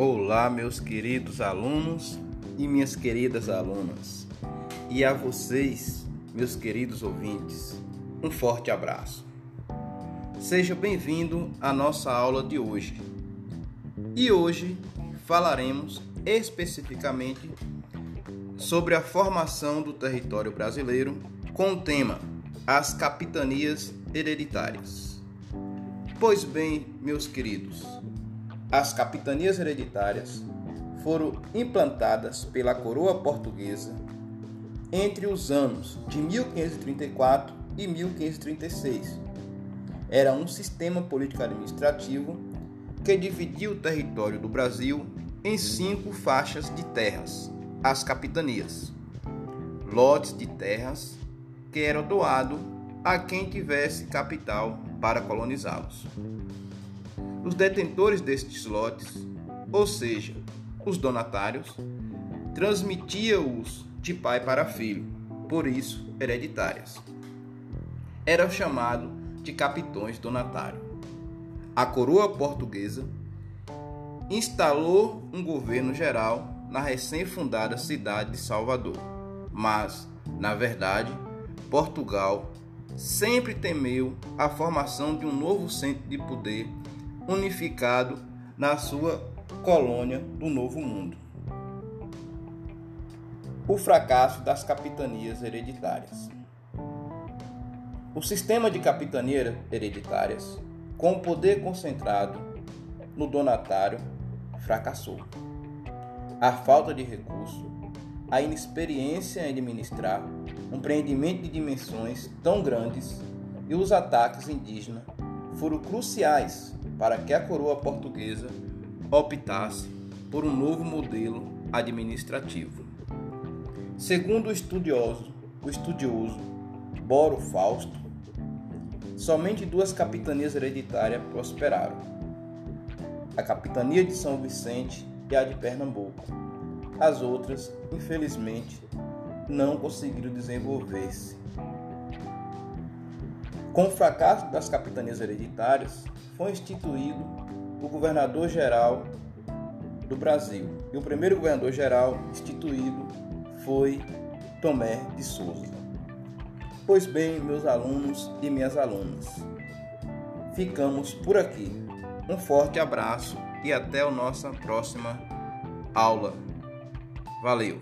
Olá, meus queridos alunos e minhas queridas alunas, e a vocês, meus queridos ouvintes, um forte abraço. Seja bem-vindo à nossa aula de hoje. E hoje falaremos especificamente sobre a formação do território brasileiro com o tema As Capitanias Hereditárias. Pois bem, meus queridos, as capitanias hereditárias foram implantadas pela coroa portuguesa entre os anos de 1534 e 1536. Era um sistema político-administrativo que dividia o território do Brasil em cinco faixas de terras, as capitanias, lotes de terras que eram doados a quem tivesse capital para colonizá-los. Os detentores destes lotes, ou seja, os donatários, transmitiam-os de pai para filho, por isso hereditárias. Era chamado de capitões donatário. A coroa portuguesa instalou um governo geral na recém-fundada cidade de Salvador, mas, na verdade, Portugal sempre temeu a formação de um novo centro de poder unificado na sua colônia do Novo Mundo. O fracasso das capitanias hereditárias. O sistema de capitanias hereditárias, com o poder concentrado no donatário, fracassou. A falta de recurso, a inexperiência em administrar um empreendimento de dimensões tão grandes e os ataques indígenas foram cruciais para que a coroa portuguesa optasse por um novo modelo administrativo. Segundo o estudioso, o estudioso Boro Fausto, somente duas capitanias hereditárias prosperaram: a capitania de São Vicente e a de Pernambuco. As outras, infelizmente, não conseguiram desenvolver-se. Com o fracasso das capitanias hereditárias, foi instituído o governador-geral do Brasil. E o primeiro governador-geral instituído foi Tomé de Souza. Pois bem, meus alunos e minhas alunas, ficamos por aqui. Um forte abraço e até a nossa próxima aula. Valeu!